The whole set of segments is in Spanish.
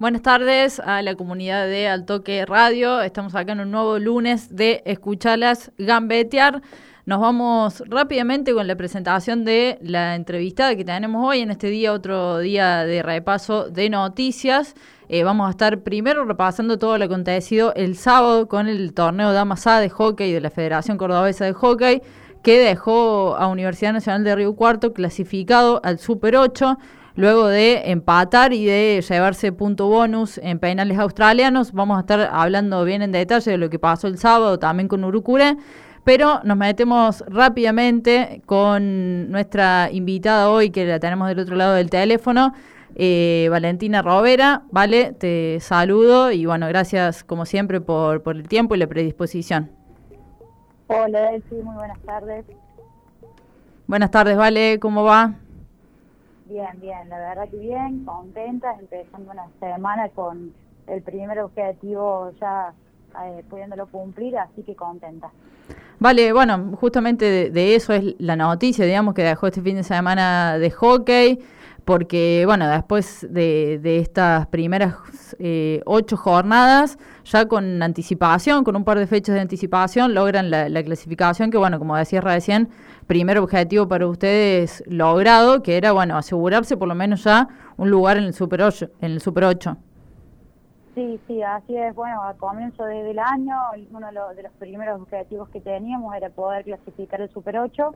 Buenas tardes a la comunidad de Altoque Radio. Estamos acá en un nuevo lunes de Escuchalas Gambetear. Nos vamos rápidamente con la presentación de la entrevistada que tenemos hoy en este día, otro día de repaso de noticias. Eh, vamos a estar primero repasando todo lo acontecido el sábado con el torneo Damas A de hockey de la Federación Cordobesa de Hockey, que dejó a Universidad Nacional de Río Cuarto clasificado al Super 8 luego de empatar y de llevarse punto bonus en penales australianos. Vamos a estar hablando bien en detalle de lo que pasó el sábado también con Urucure. Pero nos metemos rápidamente con nuestra invitada hoy, que la tenemos del otro lado del teléfono, eh, Valentina Robera. Vale, te saludo y bueno, gracias como siempre por, por el tiempo y la predisposición. Hola, Delphi, muy buenas tardes. Buenas tardes, Vale, ¿cómo va? Bien, bien, la verdad que bien, contenta, empezando una semana con el primer objetivo ya eh, pudiéndolo cumplir, así que contenta. Vale, bueno, justamente de, eso es la noticia, digamos, que dejó este fin de semana de hockey, porque, bueno, después de, estas primeras eh, ocho jornadas, ya con anticipación, con un par de fechas de anticipación, logran la, la clasificación, que, bueno, como decías recién, primer objetivo para ustedes logrado, que era, bueno, asegurarse por lo menos ya un lugar en el Super 8. En el Super 8. Sí, sí, así es. Bueno, a comienzo del año, uno de los, primeros objetivos que teníamos era poder clasificar el Super 8.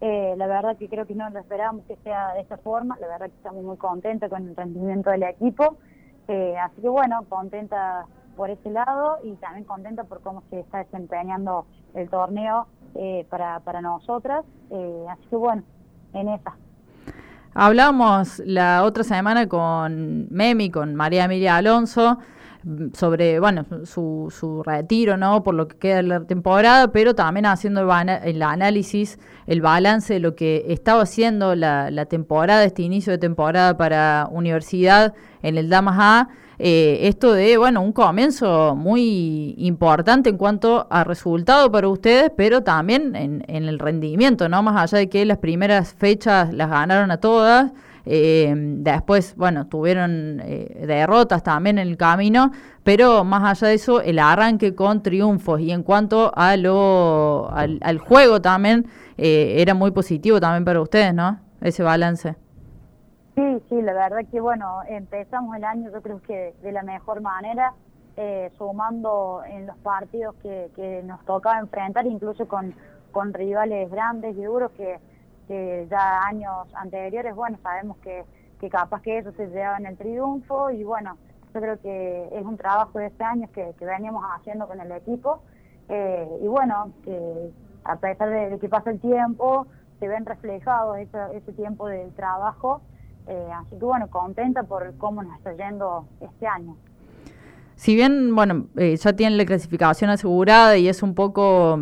Eh, la verdad que creo que no lo esperábamos que sea de esa forma. La verdad que estamos muy contentos con el rendimiento del equipo. Eh, así que bueno, contenta por ese lado y también contenta por cómo se está desempeñando el torneo eh, para, para nosotras. Eh, así que bueno, en esa. Hablamos la otra semana con Memi, con María Emilia Alonso, sobre bueno su, su retiro no por lo que queda de la temporada pero también haciendo el, análisis el balance de lo que estaba haciendo la, la temporada este inicio de temporada para universidad en el Damas A eh, esto de, bueno, un comienzo muy importante en cuanto a resultado para ustedes, pero también en, el rendimiento, ¿no? Más allá de que las primeras fechas las ganaron a todas, eh, después, bueno, tuvieron eh, derrotas también en el camino, pero más allá de eso, el arranque con triunfos y en cuanto a lo, al, al juego también, era muy positivo también para ustedes, ¿no? Ese balance. Sí, sí, la verdad que bueno, empezamos el año yo creo que de la mejor manera, eh, sumando en los partidos que, que nos tocaba enfrentar, incluso con, con rivales grandes y duros que, que ya años anteriores, bueno, sabemos que, que capaz que eso se llevaba en el triunfo y bueno, yo creo que es un trabajo de este año que, que veníamos haciendo con el equipo eh, y bueno, que a pesar de, que pasa el tiempo, se ven reflejados ese, ese tiempo del trabajo eh, así que bueno, contenta por cómo nos está yendo este año. Si bien, bueno, eh, ya tienen la clasificación asegurada y es un poco,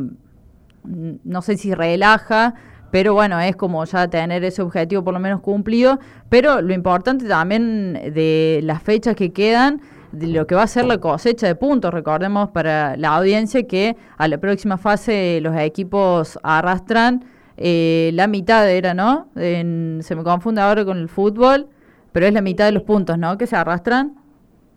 mm, no sé si relaja, pero bueno, es como ya tener ese objetivo por lo menos cumplido, pero lo importante también de las fechas que quedan, de lo que va a ser la cosecha de puntos, recordemos para la audiencia que a la próxima fase los equipos arrastran eh, la mitad era, ¿no? se me confunde ahora con el fútbol, pero es la mitad de los puntos, ¿no? Que se arrastran.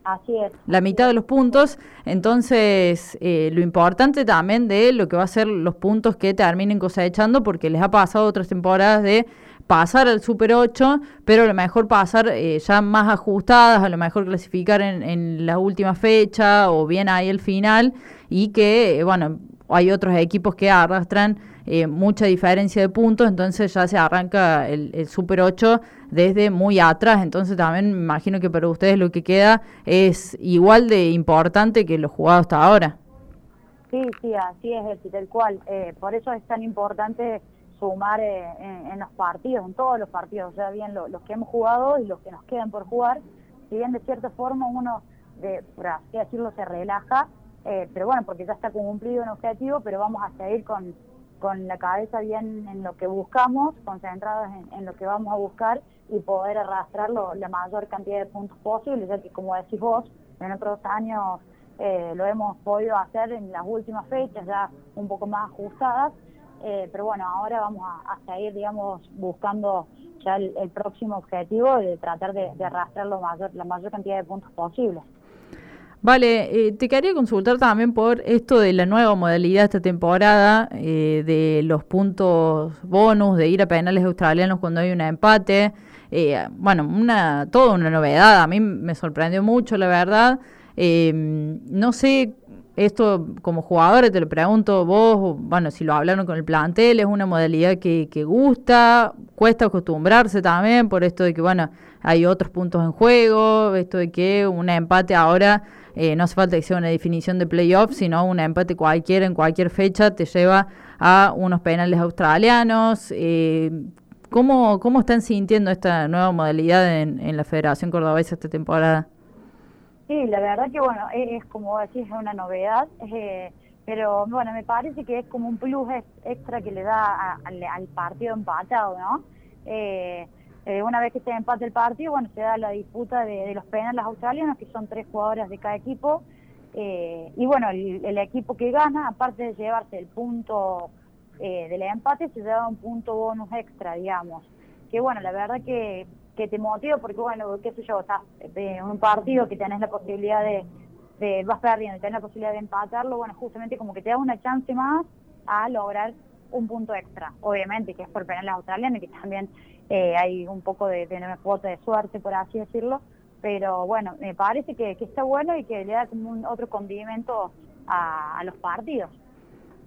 Así es. La mitad de los puntos. Entonces, eh, lo importante también de lo que va a ser los puntos que terminen cosechando, porque les ha pasado otras temporadas de pasar al Super 8, pero a lo mejor pasar eh, ya más ajustadas, a lo mejor clasificar en, en la última fecha o bien ahí el final, y que, bueno, hay otros equipos que arrastran eh, mucha diferencia de puntos, entonces ya se arranca el, Super 8 desde muy atrás, entonces también me imagino que para ustedes lo que queda es igual de importante que lo jugado hasta ahora. Sí, sí, así es, tal cual. Eh, por eso es tan importante sumar eh, en, los partidos, en todos los partidos, ya bien los que hemos jugado y los que nos quedan por jugar. Si bien de cierta forma uno, de, por así decirlo, se relaja, pero bueno, porque ya está cumplido un objetivo, pero vamos a seguir con, con la cabeza bien en lo que buscamos, concentrados en, lo que vamos a buscar y poder arrastrar la mayor cantidad de puntos posible, ya que como decís vos, en otros años eh, lo hemos podido hacer en las últimas fechas ya un poco más ajustadas, eh, pero bueno, ahora vamos a, seguir, digamos, buscando ya el, próximo objetivo de tratar de, arrastrar la mayor cantidad de puntos posible. Vale, eh, te quería consultar también por esto de la nueva modalidad esta temporada, eh, de los puntos bonus, de ir a penales australianos cuando hay un empate. Eh, bueno, una, toda una novedad, a mí me sorprendió mucho, la verdad. no sé esto como jugadores te lo pregunto vos, bueno, si lo hablaron con el plantel, es una modalidad que, que gusta, cuesta acostumbrarse también por esto de que, bueno, hay otros puntos en juego, esto de que un empate ahora eh, no hace falta que sea una definición de playoff, sino un empate cualquiera en cualquier fecha te lleva a unos penales australianos. Eh, ¿cómo, ¿Cómo están sintiendo esta nueva modalidad en, en la Federación Cordobesa esta temporada? Sí, la verdad que bueno, es, como decís, es una novedad, eh, pero bueno, me parece que es como un plus extra que le da al, partido empatado, ¿no? Eh, eh, una vez que se empate el partido, bueno, se da la disputa de, los penales australianos, que son tres jugadoras de cada equipo, y bueno, el, equipo que gana, aparte de llevarse el punto del empate, se lleva un punto bonus extra, digamos. Que bueno, la verdad que que te motiva porque, bueno, qué sé yo, estás un partido que tenés la posibilidad de, de vas perdiendo y tenés la posibilidad de empatarlo, bueno, justamente como que te da una chance más a lograr un punto extra, obviamente, que es por penales australianos y que también eh, hay un poco de, de una cuota de suerte, por así decirlo, pero bueno, me parece que, está bueno y que le da como un otro condimento a, a los partidos.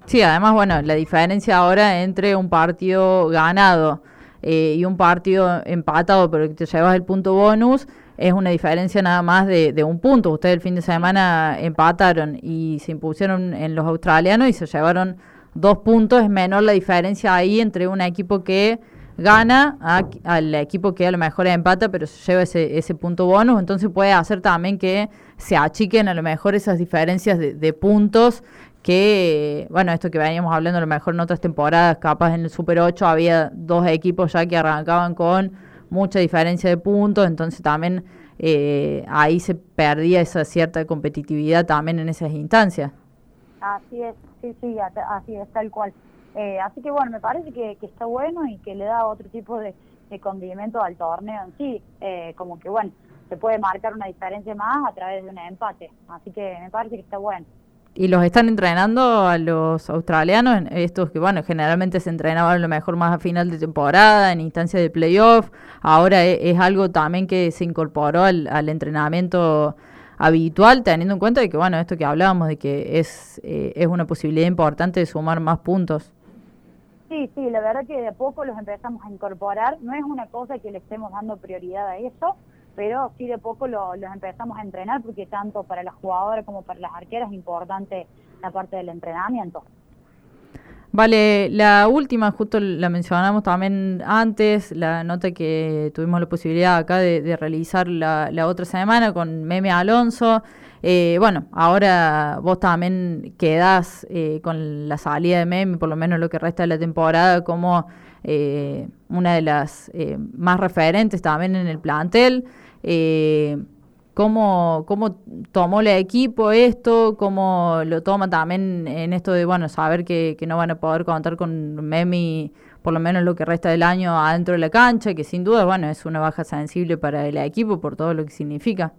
Sí, además, bueno, la diferencia ahora entre un partido ganado eh, y un partido empatado, pero que te llevas el punto bonus, es una diferencia nada más de, un punto. Ustedes el fin de semana empataron y se impusieron en los australianos y se llevaron dos puntos. Es menor la diferencia ahí entre un equipo que gana al equipo que a lo mejor empata, pero se lleva ese, ese punto bonus. Entonces puede hacer también que se achiquen a lo mejor esas diferencias de, de puntos que, bueno, esto que veníamos hablando a lo mejor en otras temporadas, capaz en el Super 8 había dos equipos ya que arrancaban con mucha diferencia de puntos, entonces también eh, ahí se perdía esa cierta competitividad también en esas instancias. Así es, sí, sí, así es, tal cual. Eh, así que bueno, me parece que, está bueno y que le da otro tipo de, condimento al torneo en sí, eh, como que bueno, se puede marcar una diferencia más a través de un empate, así que me parece que está bueno y los están entrenando a los australianos, estos que, bueno, generalmente se entrenaban lo mejor más a final de temporada, en instancia de playoff. Ahora e, es, algo también que se incorporó al, entrenamiento habitual, teniendo en cuenta que, bueno, esto que hablábamos, de que es, eh, es una posibilidad importante de sumar más puntos. Sí, sí, la verdad que de a poco los empezamos a incorporar. No es una cosa que le estemos dando prioridad a eso, pero sí de poco lo, los empezamos a entrenar porque tanto para las jugadoras como para las arqueras es importante la parte del entrenamiento. Vale, la última, justo la mencionamos también antes, la nota que tuvimos la posibilidad acá de, realizar la, la, otra semana con Meme Alonso. Eh, bueno, ahora vos también quedás eh, con la salida de Meme, por lo menos lo que resta de la temporada, como eh, una de las más referentes también en el plantel eh, cómo, cómo tomó el equipo esto, cómo lo toma también en esto de, bueno, saber que, que no van a poder contar con Memi por lo menos lo que resta del año adentro de la cancha, que sin duda, bueno, es una baja sensible para el equipo por todo lo que significa.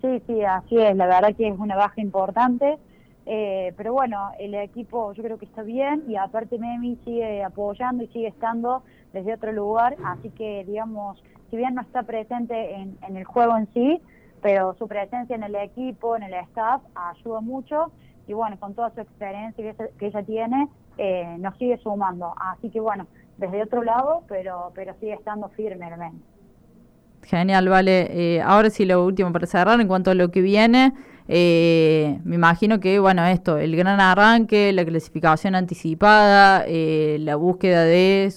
Sí, sí, así es, la verdad que es una baja importante, eh, pero bueno, el equipo yo creo que está bien y aparte Memi sigue apoyando y sigue estando desde otro lugar, así que digamos, si bien no está presente en, el juego en sí, pero su presencia en el equipo, en el staff, ayuda mucho y bueno, con toda su experiencia que, ella tiene, eh, nos sigue sumando. Así que bueno, desde otro lado, pero, pero sigue estando firme realmente. Genial, vale. Eh, ahora sí, lo último para cerrar, en cuanto a lo que viene, eh, me imagino que, bueno, esto, el gran arranque, la clasificación anticipada, eh, la búsqueda de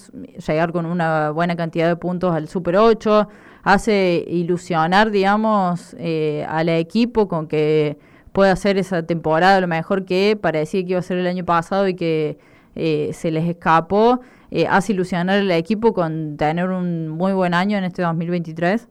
llegar con una buena cantidad de puntos al Super 8, hace ilusionar, digamos, eh, al equipo con que pueda hacer esa temporada lo mejor que parecía que iba a ser el año pasado y que se les escapó. Hace ilusionar al equipo con tener un muy buen año en este 2023.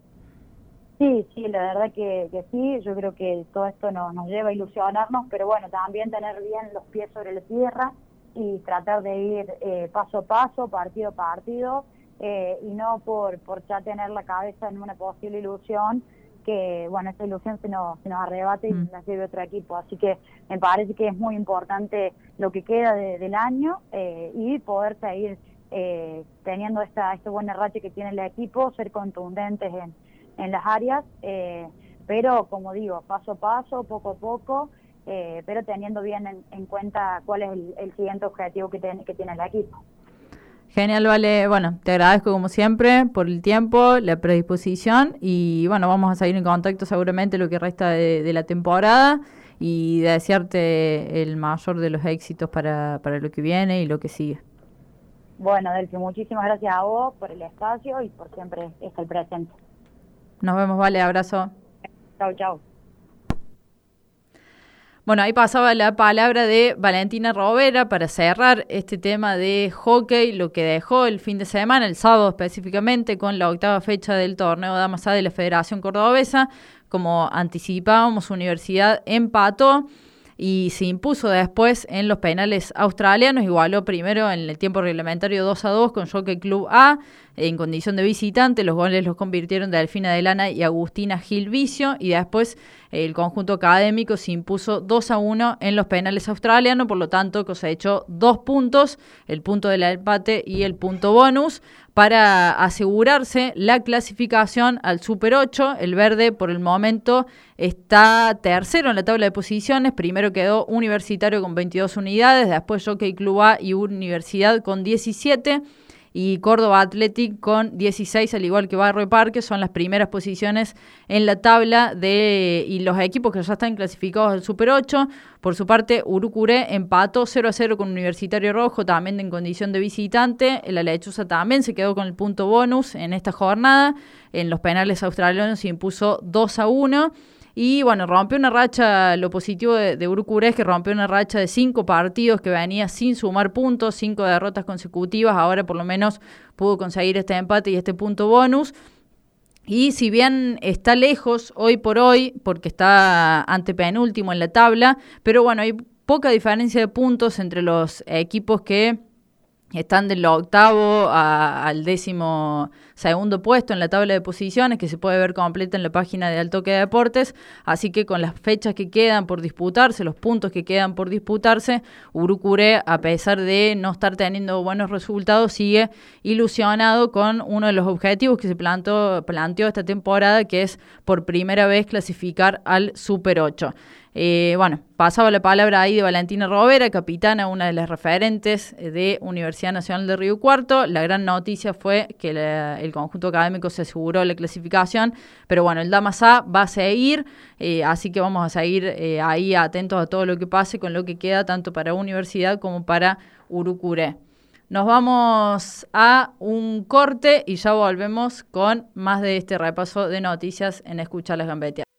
Sí, sí, la verdad que, sí, yo creo que todo esto nos lleva a ilusionarnos, pero bueno, también tener bien los pies sobre la tierra y tratar de ir eh, paso a paso, partido a partido, eh, y no por, por ya tener la cabeza en una posible ilusión que, bueno, esa ilusión se nos, se nos arrebate y mm. la lleve otro equipo. Así que me parece que es muy importante lo que queda del año eh, y poder seguir eh, teniendo esta, este buena racha que tiene el equipo, ser contundentes en, en las áreas, eh, pero como digo, paso a paso, poco a poco, eh, pero teniendo bien en, cuenta cuál es el, siguiente objetivo que, que tiene el equipo. Genial, Vale. Bueno, te agradezco como siempre por el tiempo, la predisposición y bueno, vamos a seguir en contacto seguramente lo que resta de, la temporada y desearte el mayor de los éxitos para, para lo que viene y lo que sigue. Bueno, Delphi, muchísimas gracias a vos por el espacio y por siempre estar presente. Nos vemos, Vale, abrazo. Chau, chau. Bueno, ahí pasaba la palabra de Valentina Rovera para cerrar este tema de hockey, lo que dejó el fin de semana, el sábado específicamente, con la octava fecha del torneo Damas A de la Federación Cordobesa. Como anticipábamos, Universidad empató y se impuso después en los penales australianos, igualó primero en el tiempo reglamentario 2 a 2 con Jockey Club A en condición de visitante, los goles los convirtieron Delfina Delana y Agustina Gilvicio y después el conjunto académico se impuso 2 a 1 en los penales australianos, por lo tanto cosechó dos puntos, el punto del empate y el punto bonus para asegurarse la clasificación al Super 8. El verde por el momento está tercero en la tabla de posiciones. Primero quedó Universitario con 22 unidades, después Jockey Club A y Universidad con 17 y Córdoba Athletic con 16, al igual que Barrio Parque, son las primeras posiciones en la tabla de y los equipos que ya están clasificados al Super 8. Por su parte, Urucuré empató 0 a 0 con Universitario Rojo, también en condición de visitante. La Lechuza también se quedó con el punto bonus en esta jornada. En los penales australianos se impuso 2 a 1. Y bueno, rompió una racha, lo positivo de, de es que rompió una racha de cinco partidos que venía sin sumar puntos, cinco derrotas consecutivas, ahora por lo menos pudo conseguir este empate y este punto bonus. Y si bien está lejos hoy por hoy, porque está antepenúltimo en la tabla, pero bueno, hay poca diferencia de puntos entre los equipos que están del octavo al décimo segundo puesto en la tabla de posiciones, que se puede ver completa en la página de Altoque de Deportes. Así que con las fechas que quedan por disputarse, los puntos que quedan por disputarse, Urucure, a pesar de no estar teniendo buenos resultados, sigue ilusionado con uno de los objetivos que se plantó, planteó esta temporada, que es por primera vez clasificar al Super 8. Eh, bueno, pasaba la palabra ahí de Valentina Rovera, capitana, una de las referentes de Universidad Nacional de Río Cuarto. La gran noticia fue que el conjunto académico se aseguró la clasificación, pero bueno, el Damas A va a seguir, eh, así que vamos a seguir eh, ahí atentos a todo lo que pase con lo que queda tanto para Universidad como para Urucuré. Nos vamos a un corte y ya volvemos con más de este repaso de noticias en Escuchar las Gambeteas.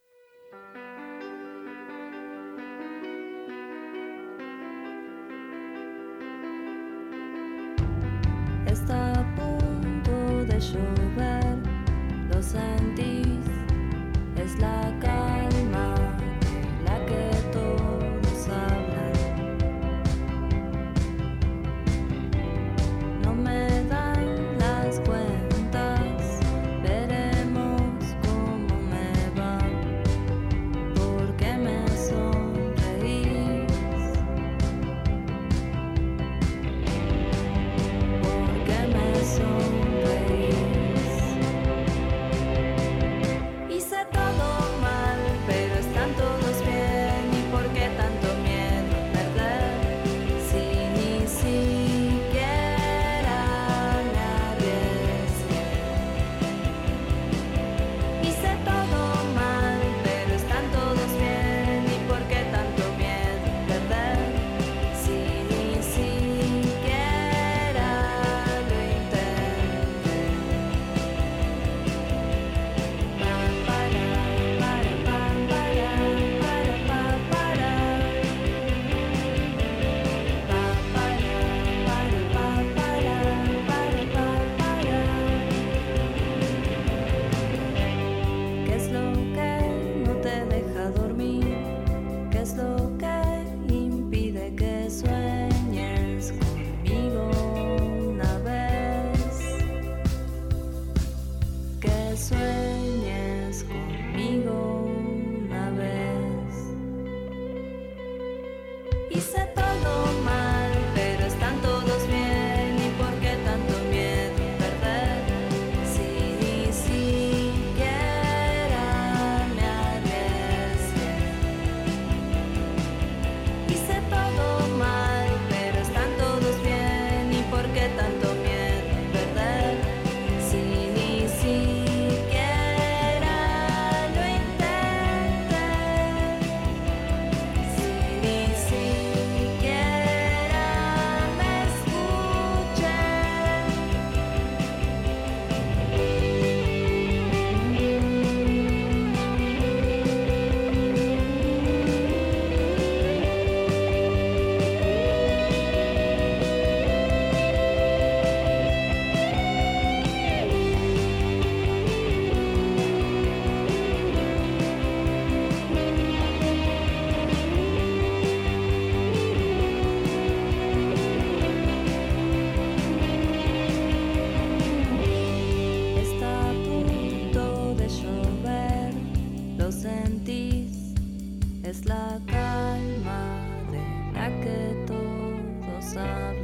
la calma de la que todos hablan.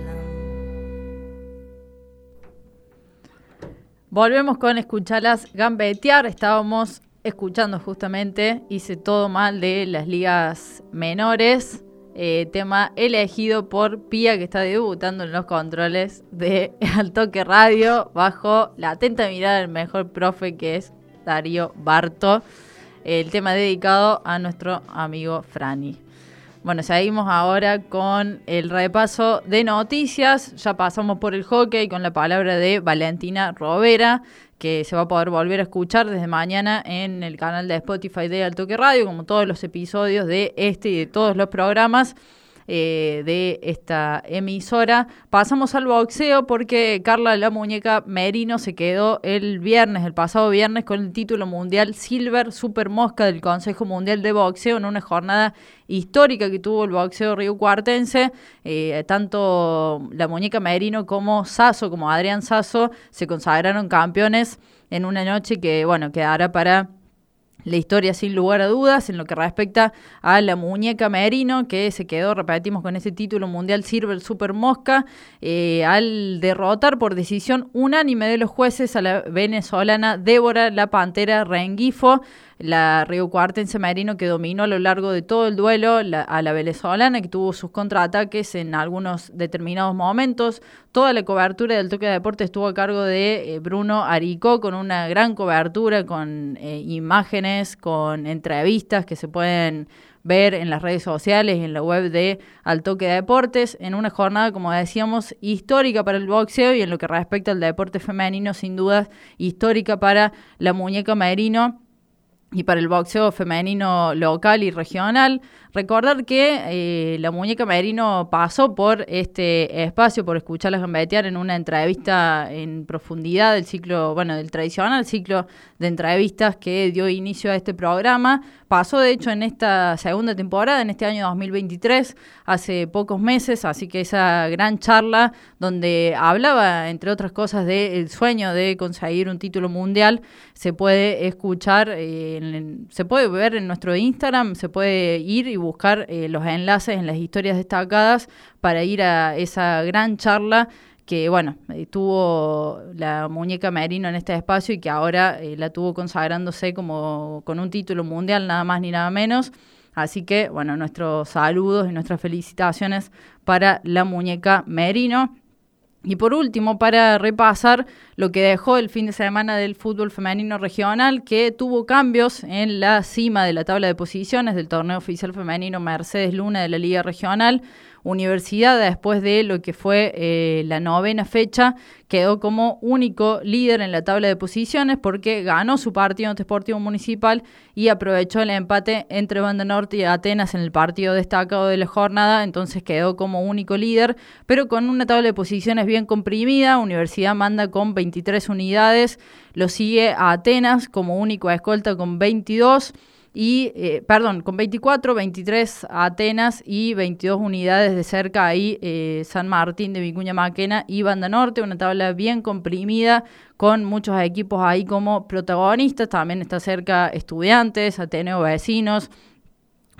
Volvemos con escucharlas gambetear. Estábamos escuchando justamente Hice todo mal de las ligas menores. Eh, tema elegido por Pía que está debutando en los controles de Al Toque Radio bajo la atenta mirada del mejor profe que es Darío Barto. El tema dedicado a nuestro amigo Franny. Bueno, seguimos ahora con el repaso de noticias. Ya pasamos por el hockey con la palabra de Valentina Rovera, que se va a poder volver a escuchar desde mañana en el canal de Spotify de Altoque Radio, como todos los episodios de este y de todos los programas. Eh, de esta emisora. Pasamos al boxeo porque Carla la Muñeca Merino se quedó el viernes, el pasado viernes, con el título mundial Silver Super Mosca del Consejo Mundial de Boxeo en una jornada histórica que tuvo el boxeo río cuartense. Eh, tanto la Muñeca Merino como Sasso, como Adrián Sasso, se consagraron campeones en una noche que, bueno, quedará para la historia sin lugar a dudas en lo que respecta a la muñeca Merino, que se quedó, repetimos, con ese título mundial Silver Super Mosca, eh, al derrotar por decisión unánime de los jueces a la venezolana Débora La Pantera Rengifo la Río Cuartense Marino que dominó a lo largo de todo el duelo a la venezolana que tuvo sus contraataques en algunos determinados momentos. Toda la cobertura del toque de deporte estuvo a cargo de eh, Bruno Aricó con una gran cobertura, con eh, imágenes, con entrevistas que se pueden ver en las redes sociales en la web de Al Toque de Deportes, en una jornada, como decíamos, histórica para el boxeo y en lo que respecta al deporte femenino, sin dudas, histórica para la muñeca Merino y para el boxeo femenino local y regional. Recordar que eh, la muñeca Merino pasó por este espacio, por escucharlas gambetear en una entrevista en profundidad del ciclo, bueno, del tradicional ciclo de entrevistas que dio inicio a este programa. Pasó, de hecho, en esta segunda temporada, en este año 2023, hace pocos meses, así que esa gran charla donde hablaba, entre otras cosas, del sueño de conseguir un título mundial, se puede escuchar, eh, se puede ver en nuestro Instagram, se puede ir y buscar eh, los enlaces en las historias destacadas para ir a esa gran charla que, bueno, eh, tuvo la muñeca Merino en este espacio y que ahora eh, la tuvo consagrándose como con un título mundial, nada más ni nada menos. Así que, bueno, nuestros saludos y nuestras felicitaciones para la muñeca Merino. Y por último, para repasar lo que dejó el fin de semana del fútbol femenino regional, que tuvo cambios en la cima de la tabla de posiciones del torneo oficial femenino Mercedes Luna de la Liga Regional. Universidad, después de lo que fue eh, la novena fecha, quedó como único líder en la tabla de posiciones porque ganó su partido ante Sportivo Municipal y aprovechó el empate entre Banda Norte y Atenas en el partido destacado de la jornada, entonces quedó como único líder, pero con una tabla de posiciones bien comprimida. Universidad manda con 23 unidades, lo sigue a Atenas como único escolta con 22 y, eh, perdón, con 24, 23 Atenas y 22 unidades de cerca ahí eh, San Martín de Vicuña Maquena y Banda Norte, una tabla bien comprimida con muchos equipos ahí como protagonistas, también está cerca Estudiantes, Ateneo Vecinos,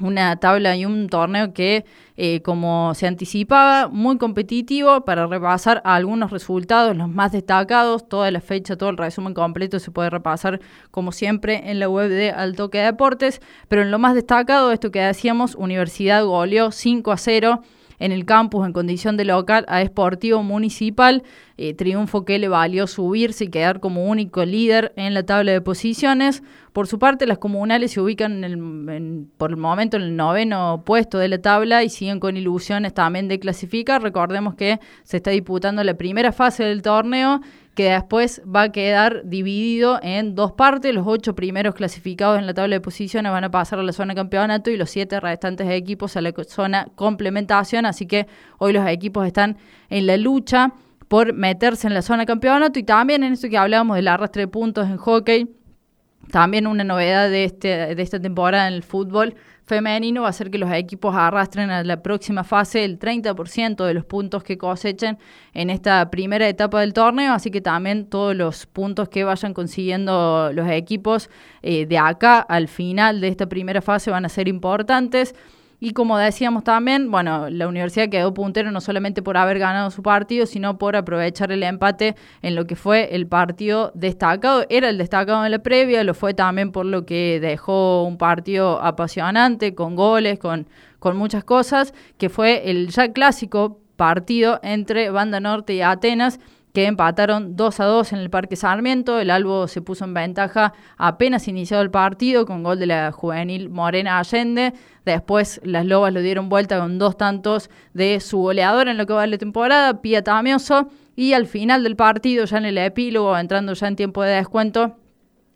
una tabla y un torneo que, eh, como se anticipaba, muy competitivo para repasar algunos resultados, los más destacados, toda la fecha, todo el resumen completo se puede repasar como siempre en la web de Altoque Deportes, pero en lo más destacado, esto que decíamos, Universidad goleó 5 a 0 en el campus en condición de local a Esportivo Municipal, eh, triunfo que le valió subirse y quedar como único líder en la tabla de posiciones. Por su parte, las comunales se ubican por el momento en el noveno puesto de la tabla y siguen con ilusiones también de clasificar. Recordemos que se está disputando la primera fase del torneo que después va a quedar dividido en dos partes. Los ocho primeros clasificados en la tabla de posiciones van a pasar a la zona campeonato y los siete restantes equipos a la zona complementación. Así que hoy los equipos están en la lucha por meterse en la zona campeonato y también en esto que hablábamos del arrastre de puntos en hockey. También una novedad de, este, de esta temporada en el fútbol femenino va a ser que los equipos arrastren a la próxima fase el 30% de los puntos que cosechen en esta primera etapa del torneo, así que también todos los puntos que vayan consiguiendo los equipos eh, de acá al final de esta primera fase van a ser importantes. Y como decíamos también, bueno, la universidad quedó puntero no solamente por haber ganado su partido, sino por aprovechar el empate en lo que fue el partido destacado. Era el destacado en la previa, lo fue también por lo que dejó un partido apasionante, con goles, con, con muchas cosas, que fue el ya clásico partido entre Banda Norte y Atenas que empataron 2 a 2 en el Parque Sarmiento. El Albo se puso en ventaja apenas iniciado el partido con gol de la juvenil Morena Allende. Después las Lobas lo dieron vuelta con dos tantos de su goleador en lo que va de la temporada, Pía Tamioso. Y al final del partido, ya en el epílogo, entrando ya en tiempo de descuento,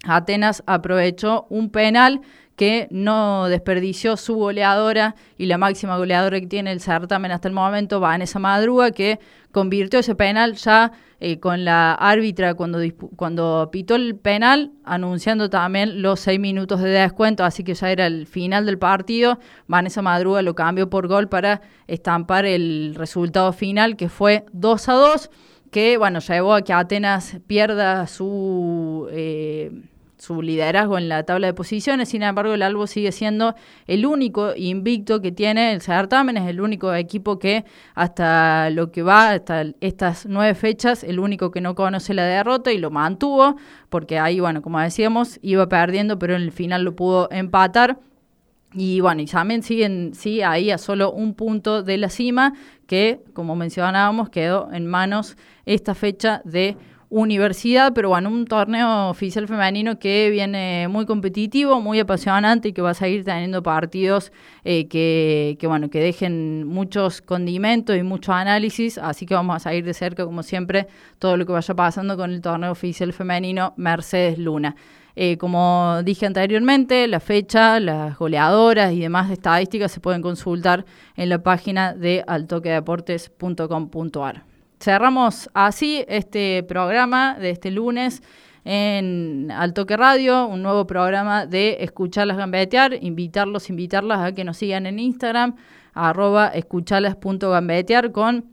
Atenas aprovechó un penal que no desperdició su goleadora y la máxima goleadora que tiene el certamen hasta el momento, Vanessa Madruga, que convirtió ese penal ya eh, con la árbitra cuando, cuando pitó el penal, anunciando también los seis minutos de descuento, así que ya era el final del partido. Vanessa Madruga lo cambió por gol para estampar el resultado final, que fue 2 a 2, que bueno, llevó a que Atenas pierda su... Eh, su liderazgo en la tabla de posiciones. Sin embargo, el Albo sigue siendo el único invicto que tiene el certamen, es el único equipo que hasta lo que va, hasta estas nueve fechas, el único que no conoce la derrota y lo mantuvo, porque ahí, bueno, como decíamos, iba perdiendo, pero en el final lo pudo empatar. Y bueno, y también siguen, sí, ahí a solo un punto de la cima, que, como mencionábamos, quedó en manos esta fecha de universidad, pero bueno, un torneo oficial femenino que viene muy competitivo, muy apasionante y que va a seguir teniendo partidos eh, que, bueno, que dejen muchos condimentos y mucho análisis, así que vamos a seguir de cerca, como siempre, todo lo que vaya pasando con el torneo oficial femenino Mercedes Luna. Eh, como dije anteriormente, la fecha, las goleadoras y demás estadísticas se pueden consultar en la página de altoquedeportes.com.ar. Cerramos así este programa de este lunes en Altoque Radio, un nuevo programa de Escucharlas Gambetear, invitarlos, invitarlas a que nos sigan en Instagram, arroba escuchalas.gambetear con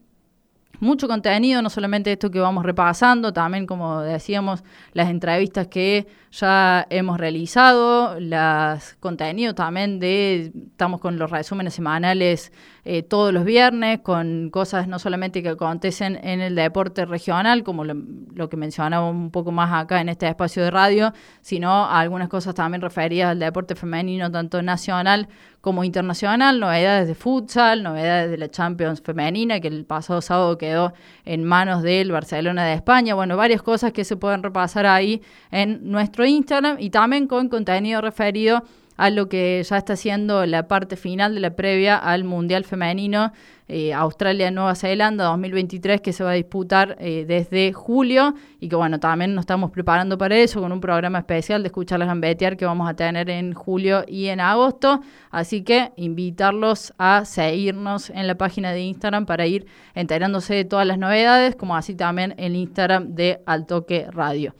mucho contenido, no solamente esto que vamos repasando, también como decíamos, las entrevistas que ya hemos realizado, los contenidos también de, estamos con los resúmenes semanales eh, todos los viernes, con cosas no solamente que acontecen en el deporte regional, como lo, que mencionaba un poco más acá en este espacio de radio, sino algunas cosas también referidas al deporte femenino, tanto nacional como internacional, novedades de futsal, novedades de la Champions femenina, que el pasado sábado quedó en manos del Barcelona de España, bueno, varias cosas que se pueden repasar ahí en nuestro Instagram y también con contenido referido a lo que ya está siendo la parte final de la previa al Mundial Femenino eh, Australia-Nueva Zelanda 2023 que se va a disputar eh, desde julio y que bueno, también nos estamos preparando para eso con un programa especial de escuchar las gambetear que vamos a tener en julio y en agosto. Así que invitarlos a seguirnos en la página de Instagram para ir enterándose de todas las novedades, como así también el Instagram de Altoque Radio.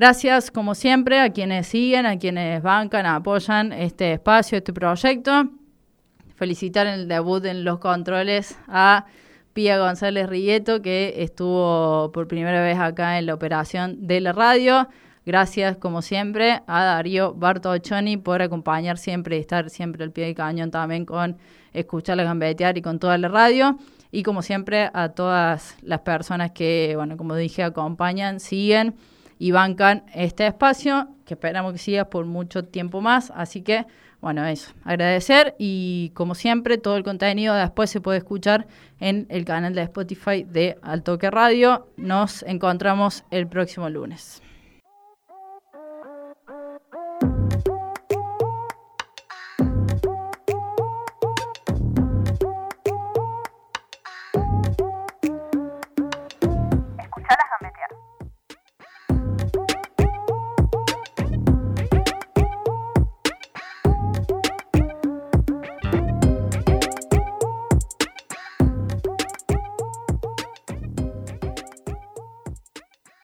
Gracias, como siempre, a quienes siguen, a quienes bancan, apoyan este espacio, este proyecto. Felicitar el debut en los controles a Pía González Rilleto, que estuvo por primera vez acá en la operación de la radio. Gracias, como siempre, a Darío Bartoccioni por acompañar siempre y estar siempre al pie del cañón también con escuchar la gambetear y con toda la radio. Y como siempre, a todas las personas que, bueno, como dije, acompañan, siguen y bancan este espacio, que esperamos que siga por mucho tiempo más. Así que, bueno, eso, agradecer y como siempre, todo el contenido después se puede escuchar en el canal de Spotify de Altoque Radio. Nos encontramos el próximo lunes.